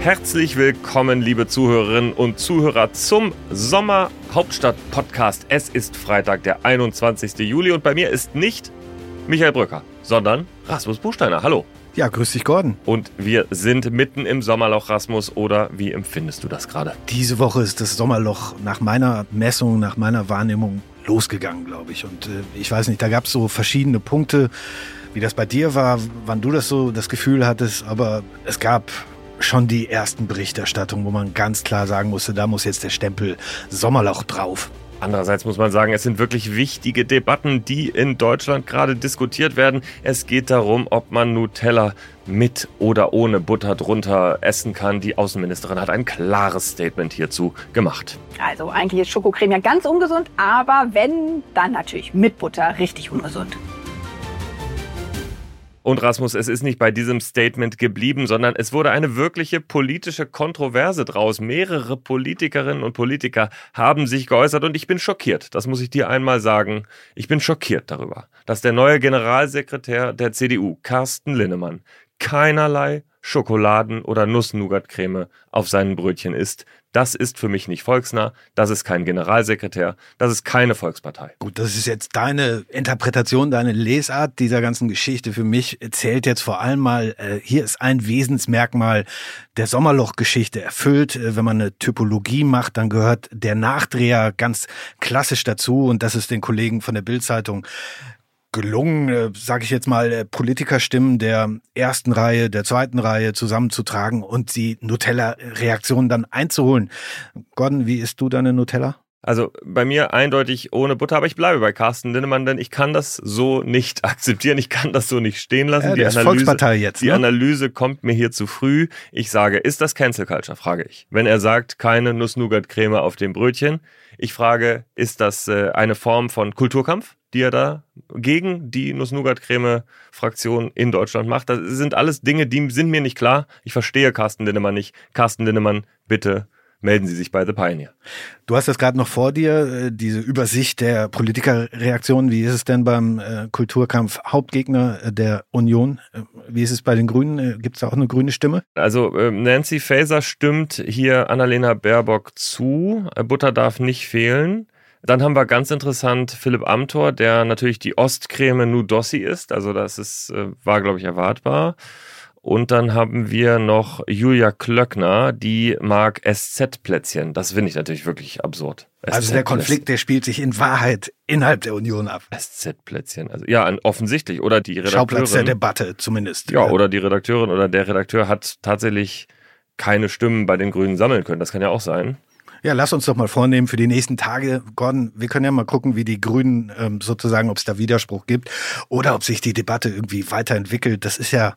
Herzlich willkommen, liebe Zuhörerinnen und Zuhörer, zum Sommer Hauptstadt Podcast. Es ist Freitag, der 21. Juli und bei mir ist nicht Michael Brücker, sondern Rasmus Buchsteiner. Hallo. Ja, grüß dich, Gordon. Und wir sind mitten im Sommerloch, Rasmus, oder wie empfindest du das gerade? Diese Woche ist das Sommerloch nach meiner Messung, nach meiner Wahrnehmung losgegangen, glaube ich. Und äh, ich weiß nicht, da gab es so verschiedene Punkte, wie das bei dir war, wann du das so das Gefühl hattest, aber es gab schon die ersten Berichterstattungen, wo man ganz klar sagen musste, da muss jetzt der Stempel Sommerloch drauf. Andererseits muss man sagen, es sind wirklich wichtige Debatten, die in Deutschland gerade diskutiert werden. Es geht darum, ob man Nutella mit oder ohne Butter drunter essen kann. Die Außenministerin hat ein klares Statement hierzu gemacht. Also eigentlich ist Schokocreme ja ganz ungesund, aber wenn, dann natürlich mit Butter richtig ungesund. Und Rasmus, es ist nicht bei diesem Statement geblieben, sondern es wurde eine wirkliche politische Kontroverse draus. Mehrere Politikerinnen und Politiker haben sich geäußert und ich bin schockiert. Das muss ich dir einmal sagen. Ich bin schockiert darüber, dass der neue Generalsekretär der CDU, Carsten Linnemann, keinerlei Schokoladen- oder Nuss-Nougat-Creme auf seinen Brötchen isst. Das ist für mich nicht volksnah, das ist kein Generalsekretär, das ist keine Volkspartei. Gut, das ist jetzt deine Interpretation, deine Lesart dieser ganzen Geschichte. Für mich zählt jetzt vor allem mal, äh, hier ist ein Wesensmerkmal der Sommerloch-Geschichte erfüllt. Äh, wenn man eine Typologie macht, dann gehört der Nachdreher ganz klassisch dazu und das ist den Kollegen von der Bild-Zeitung gelungen, äh, sage ich jetzt mal, äh, Politikerstimmen der ersten Reihe, der zweiten Reihe zusammenzutragen und die Nutella-Reaktionen dann einzuholen. Gordon, wie isst du deine Nutella? Also bei mir eindeutig ohne Butter, aber ich bleibe bei Carsten Linnemann, denn ich kann das so nicht akzeptieren, ich kann das so nicht stehen lassen. Ja, die Analyse, Volkspartei jetzt, die ne? Analyse kommt mir hier zu früh. Ich sage, ist das Cancel Culture, frage ich. Wenn er sagt, keine Nuss-Nougat-Creme auf dem Brötchen. Ich frage, ist das äh, eine Form von Kulturkampf, die er da gegen die Nuss-Nougat-Creme-Fraktion in Deutschland macht? Das sind alles Dinge, die sind mir nicht klar. Ich verstehe Carsten Linnemann nicht. Carsten Linnemann, bitte melden Sie sich bei The Pioneer. Du hast das gerade noch vor dir, äh, diese Übersicht der Politikerreaktionen. Wie ist es denn beim äh, Kulturkampf Hauptgegner äh, der Union? Wie ist es bei den Grünen? Gibt es da auch eine grüne Stimme? Also äh, Nancy Faeser stimmt hier Annalena Baerbock zu. Butter darf nicht fehlen. Dann haben wir ganz interessant Philipp Amthor, der natürlich die Ostcreme Nudossi ist. Also das ist, war, glaube ich, erwartbar. Und dann haben wir noch Julia Klöckner, die mag SZ-Plätzchen. Das finde ich natürlich wirklich absurd. Also der Konflikt, der spielt sich in Wahrheit innerhalb der Union ab. SZ-Plätzchen. Also ja, offensichtlich. Oder die Redakteurin. Schauplatz der Debatte zumindest. Ja, oder die Redakteurin oder der Redakteur hat tatsächlich keine Stimmen bei den Grünen sammeln können. Das kann ja auch sein. Ja, lass uns doch mal vornehmen für die nächsten Tage, Gordon, wir können ja mal gucken, wie die Grünen ähm, sozusagen, ob es da Widerspruch gibt oder ob sich die Debatte irgendwie weiterentwickelt. Das ist ja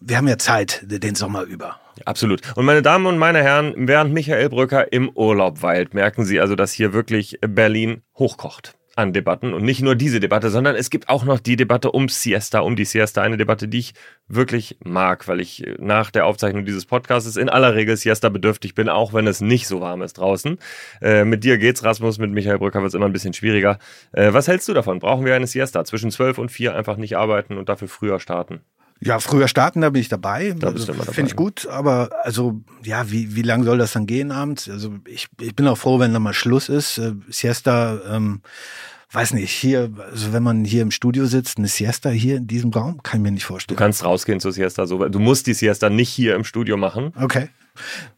wir haben ja Zeit den Sommer über. Absolut. Und meine Damen und meine Herren, während Michael Brücker im Urlaub weilt, merken Sie also, dass hier wirklich Berlin hochkocht an Debatten. Und nicht nur diese Debatte, sondern es gibt auch noch die Debatte um Siesta, um die Siesta. Eine Debatte, die ich wirklich mag, weil ich nach der Aufzeichnung dieses Podcasts in aller Regel Siesta bedürftig bin, auch wenn es nicht so warm ist draußen. Äh, mit dir geht's, Rasmus, mit Michael Brücker wird es immer ein bisschen schwieriger. Äh, was hältst du davon? Brauchen wir eine Siesta? Zwischen zwölf und vier einfach nicht arbeiten und dafür früher starten? Ja, früher starten, da bin ich dabei. Da immer dabei. Finde ich gut, aber also, ja, wie, wie lang soll das dann gehen abends? Also ich, ich bin auch froh, wenn da mal Schluss ist. Äh, Siesta, ähm, weiß nicht, hier, also wenn man hier im Studio sitzt, eine Siesta hier in diesem Raum, kann ich mir nicht vorstellen. Du kannst rausgehen zur Siesta, so, du musst die Siesta nicht hier im Studio machen. Okay.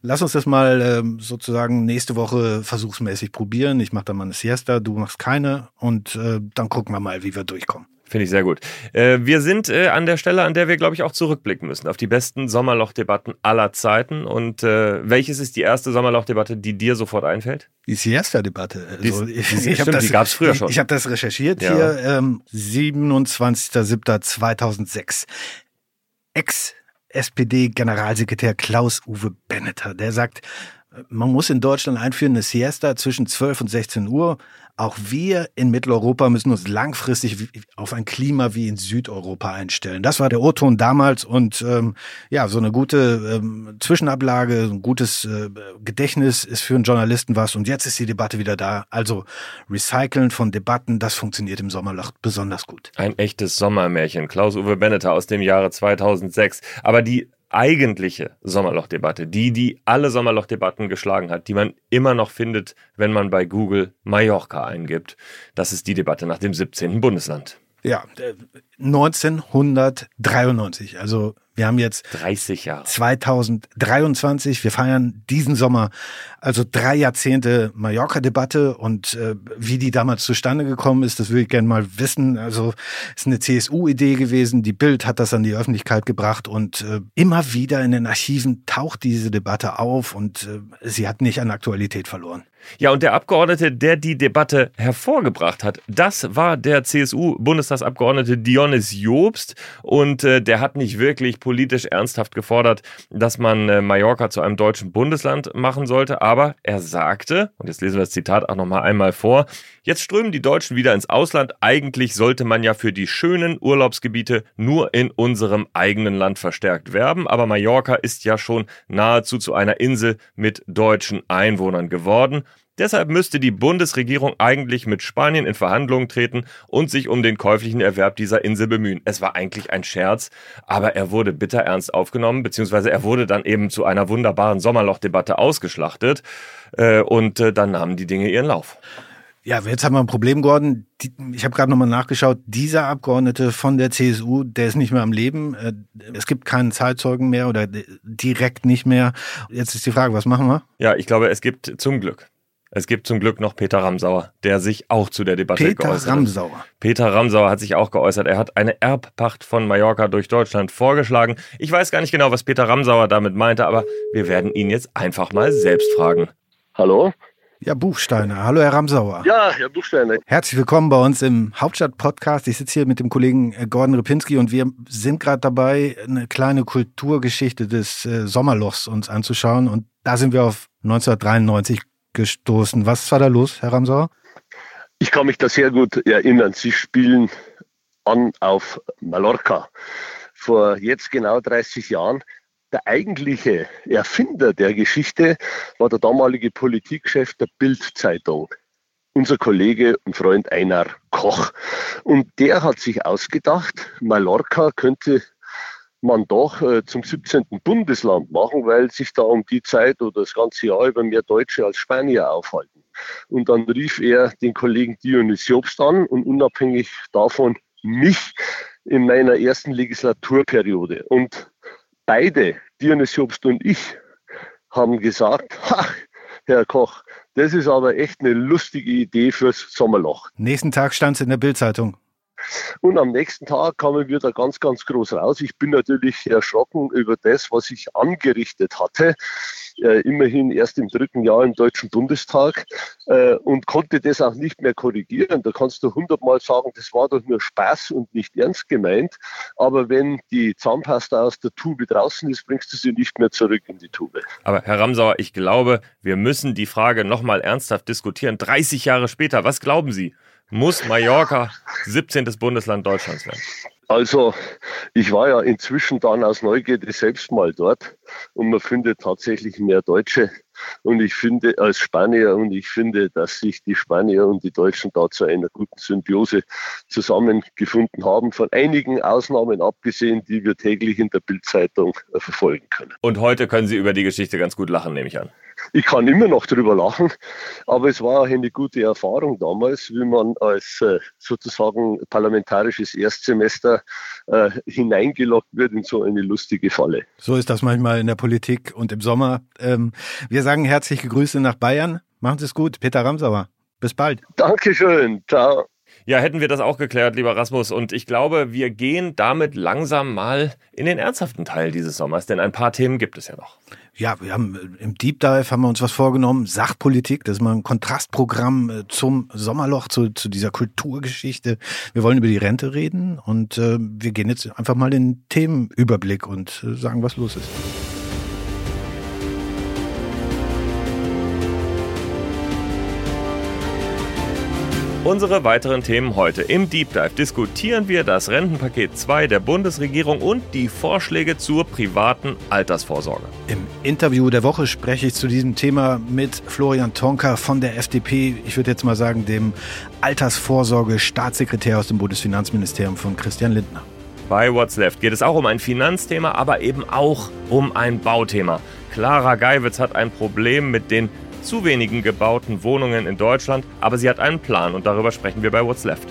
Lass uns das mal ähm, sozusagen nächste Woche versuchsmäßig probieren. Ich mache dann mal eine Siesta, du machst keine und äh, dann gucken wir mal, wie wir durchkommen. Finde ich sehr gut. Äh, wir sind äh, an der Stelle, an der wir, glaube ich, auch zurückblicken müssen auf die besten Sommerlochdebatten aller Zeiten. Und äh, welches ist die erste Sommerlochdebatte, die dir sofort einfällt? Die Siesta-Debatte. Also, die, ich stimmt, das, die gab es früher schon. Ich, ich habe das recherchiert ja. hier. Ähm, 27.07.2006. Ex SPD-Generalsekretär Klaus-Uwe Benneter. Der sagt, man muss in Deutschland einführen eine Siesta zwischen 12 und 16 Uhr. Auch wir in Mitteleuropa müssen uns langfristig auf ein Klima wie in Südeuropa einstellen. Das war der O-Ton damals und ähm, ja, so eine gute ähm, Zwischenablage, ein gutes äh, Gedächtnis ist für einen Journalisten was. Und jetzt ist die Debatte wieder da. Also Recyceln von Debatten, das funktioniert im Sommerloch besonders gut. Ein echtes Sommermärchen. Klaus-Uwe Benneter aus dem Jahre 2006. Aber die eigentliche Sommerlochdebatte, die, die alle Sommerlochdebatten geschlagen hat, die man immer noch findet, wenn man bei Google Mallorca eingibt. Das ist die Debatte nach dem 17. Bundesland. Ja, 1993, äh, also wir haben jetzt 30 Jahre. 2023. Wir feiern diesen Sommer also drei Jahrzehnte Mallorca-Debatte und äh, wie die damals zustande gekommen ist, das würde ich gerne mal wissen. Also ist eine CSU-Idee gewesen. Die Bild hat das an die Öffentlichkeit gebracht und äh, immer wieder in den Archiven taucht diese Debatte auf und äh, sie hat nicht an Aktualität verloren. Ja, und der Abgeordnete, der die Debatte hervorgebracht hat, das war der CSU-Bundestagsabgeordnete Dionys Jobst. Und äh, der hat nicht wirklich politisch ernsthaft gefordert, dass man äh, Mallorca zu einem deutschen Bundesland machen sollte. Aber er sagte, und jetzt lesen wir das Zitat auch nochmal einmal vor, jetzt strömen die Deutschen wieder ins Ausland. Eigentlich sollte man ja für die schönen Urlaubsgebiete nur in unserem eigenen Land verstärkt werben. Aber Mallorca ist ja schon nahezu zu einer Insel mit deutschen Einwohnern geworden. Deshalb müsste die Bundesregierung eigentlich mit Spanien in Verhandlungen treten und sich um den käuflichen Erwerb dieser Insel bemühen. Es war eigentlich ein Scherz, aber er wurde bitterernst aufgenommen, beziehungsweise er wurde dann eben zu einer wunderbaren Sommerlochdebatte ausgeschlachtet äh, und äh, dann nahmen die Dinge ihren Lauf. Ja, jetzt haben wir ein Problem, Gordon. Ich habe gerade nochmal nachgeschaut. Dieser Abgeordnete von der CSU, der ist nicht mehr am Leben. Äh, es gibt keinen Zeitzeugen mehr oder direkt nicht mehr. Jetzt ist die Frage, was machen wir? Ja, ich glaube, es gibt zum Glück es gibt zum Glück noch Peter Ramsauer, der sich auch zu der Debatte Peter geäußert hat. Peter Ramsauer. Peter Ramsauer hat sich auch geäußert. Er hat eine Erbpacht von Mallorca durch Deutschland vorgeschlagen. Ich weiß gar nicht genau, was Peter Ramsauer damit meinte, aber wir werden ihn jetzt einfach mal selbst fragen. Hallo? Ja, Buchsteiner. Hallo, Herr Ramsauer. Ja, Herr Buchsteiner. Herzlich willkommen bei uns im Hauptstadt-Podcast. Ich sitze hier mit dem Kollegen äh, Gordon Ripinski und wir sind gerade dabei, eine kleine Kulturgeschichte des äh, Sommerlochs uns anzuschauen. Und da sind wir auf 1993 gestoßen. Was war da los, Herr Ramsauer? Ich kann mich da sehr gut erinnern. Sie spielen an auf Mallorca. Vor jetzt genau 30 Jahren. Der eigentliche Erfinder der Geschichte war der damalige Politikchef der Bild-Zeitung, unser Kollege und Freund Einar Koch. Und der hat sich ausgedacht, Mallorca könnte man doch äh, zum 17. Bundesland machen, weil sich da um die Zeit oder das ganze Jahr über mehr Deutsche als Spanier aufhalten. Und dann rief er den Kollegen Dionys Jobst an und unabhängig davon mich in meiner ersten Legislaturperiode. Und beide, Dionys Jobst und ich, haben gesagt, ach, Herr Koch, das ist aber echt eine lustige Idee fürs Sommerloch. Nächsten Tag stand es in der Bildzeitung. Und am nächsten Tag kam ich wieder ganz, ganz groß raus. Ich bin natürlich erschrocken über das, was ich angerichtet hatte. Äh, immerhin erst im dritten Jahr im Deutschen Bundestag äh, und konnte das auch nicht mehr korrigieren. Da kannst du hundertmal sagen, das war doch nur Spaß und nicht ernst gemeint. Aber wenn die Zahnpasta aus der Tube draußen ist, bringst du sie nicht mehr zurück in die Tube. Aber Herr Ramsauer, ich glaube, wir müssen die Frage nochmal ernsthaft diskutieren. 30 Jahre später, was glauben Sie? Muss Mallorca 17. Bundesland Deutschlands werden? Also, ich war ja inzwischen dann aus Neugierde selbst mal dort und man findet tatsächlich mehr Deutsche und ich finde als Spanier und ich finde, dass sich die Spanier und die Deutschen da zu einer guten Symbiose zusammengefunden haben, von einigen Ausnahmen abgesehen, die wir täglich in der Bildzeitung verfolgen können. Und heute können Sie über die Geschichte ganz gut lachen, nehme ich an ich kann immer noch drüber lachen, aber es war eine gute Erfahrung damals, wie man als äh, sozusagen parlamentarisches Erstsemester äh, hineingelockt wird in so eine lustige Falle. So ist das manchmal in der Politik und im Sommer. Ähm, wir sagen herzliche Grüße nach Bayern. Machen Sie es gut, Peter Ramsauer. Bis bald. Dankeschön. Ciao. Ja, hätten wir das auch geklärt, lieber Rasmus. Und ich glaube, wir gehen damit langsam mal in den ernsthaften Teil dieses Sommers, denn ein paar Themen gibt es ja noch. Ja, wir haben äh, im Deep Dive haben wir uns was vorgenommen. Sachpolitik, das ist mal ein Kontrastprogramm äh, zum Sommerloch, zu, zu dieser Kulturgeschichte. Wir wollen über die Rente reden und äh, wir gehen jetzt einfach mal den Themenüberblick und äh, sagen, was los ist. Unsere weiteren Themen heute. Im Deep Dive diskutieren wir das Rentenpaket 2 der Bundesregierung und die Vorschläge zur privaten Altersvorsorge. Im Interview der Woche spreche ich zu diesem Thema mit Florian Tonka von der FDP. Ich würde jetzt mal sagen, dem Altersvorsorge-Staatssekretär aus dem Bundesfinanzministerium von Christian Lindner. Bei What's Left geht es auch um ein Finanzthema, aber eben auch um ein Bauthema. Clara Geiwitz hat ein Problem mit den zu wenigen gebauten Wohnungen in Deutschland, aber sie hat einen Plan und darüber sprechen wir bei What's Left.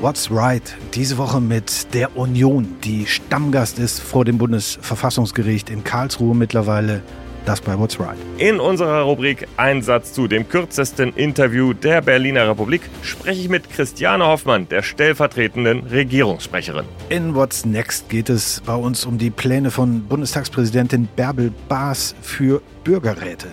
What's Right diese Woche mit der Union, die Stammgast ist vor dem Bundesverfassungsgericht in Karlsruhe mittlerweile. Das bei What's Right. In unserer Rubrik Einsatz zu dem kürzesten Interview der Berliner Republik spreche ich mit Christiane Hoffmann, der stellvertretenden Regierungssprecherin. In What's Next geht es bei uns um die Pläne von Bundestagspräsidentin Bärbel Baas für Bürgerräte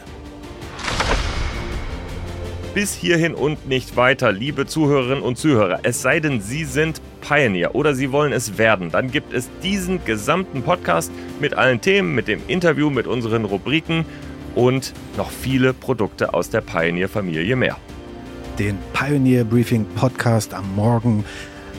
bis hierhin und nicht weiter, liebe Zuhörerinnen und Zuhörer. Es sei denn, Sie sind Pioneer oder Sie wollen es werden. Dann gibt es diesen gesamten Podcast mit allen Themen, mit dem Interview, mit unseren Rubriken und noch viele Produkte aus der Pioneer-Familie mehr. Den Pioneer Briefing Podcast am Morgen,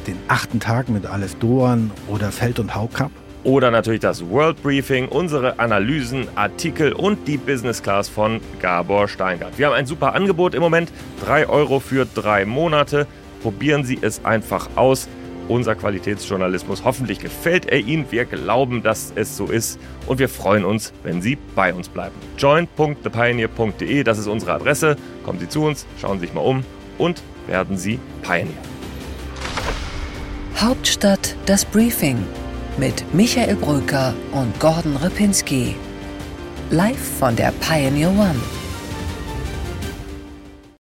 den achten Tag mit Aleph Doan oder Feld und Haukap oder natürlich das World Briefing, unsere Analysen, Artikel und die Business Class von Gabor Steingart. Wir haben ein super Angebot im Moment, 3 Euro für drei Monate. Probieren Sie es einfach aus. Unser Qualitätsjournalismus, hoffentlich gefällt er Ihnen. Wir glauben, dass es so ist und wir freuen uns, wenn Sie bei uns bleiben. join.thepioneer.de, das ist unsere Adresse. Kommen Sie zu uns, schauen Sie sich mal um und werden Sie Pioneer. Hauptstadt das Briefing mit Michael Brücker und Gordon Ripinski. Live von der Pioneer One.